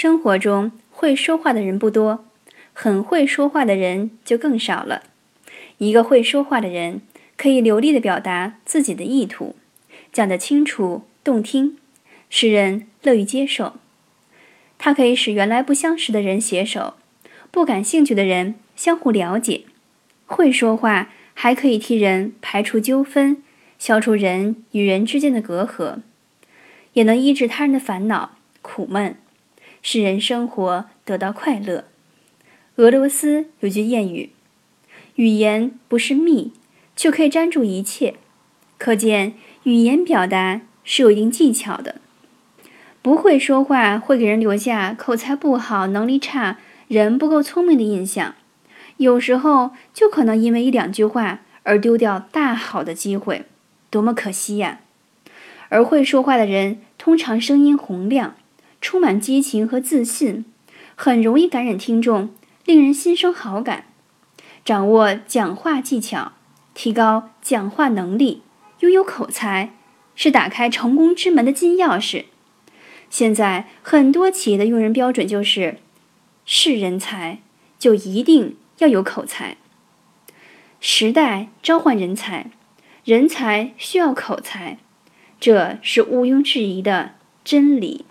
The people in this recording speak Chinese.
生活中会说话的人不多，很会说话的人就更少了。一个会说话的人，可以流利地表达自己的意图，讲得清楚动听，使人乐于接受。他可以使原来不相识的人携手，不感兴趣的人相互了解。会说话还可以替人排除纠纷，消除人与人之间的隔阂，也能医治他人的烦恼苦闷，使人生活得到快乐。俄罗斯有句谚语：“语言不是蜜，却可以粘住一切。”可见语言表达是有一定技巧的。不会说话会给人留下口才不好、能力差、人不够聪明的印象，有时候就可能因为一两句话而丢掉大好的机会，多么可惜呀！而会说话的人通常声音洪亮，充满激情和自信，很容易感染听众，令人心生好感。掌握讲话技巧，提高讲话能力，拥有口才，是打开成功之门的金钥匙。现在很多企业的用人标准就是：是人才就一定要有口才。时代召唤人才，人才需要口才，这是毋庸置疑的真理。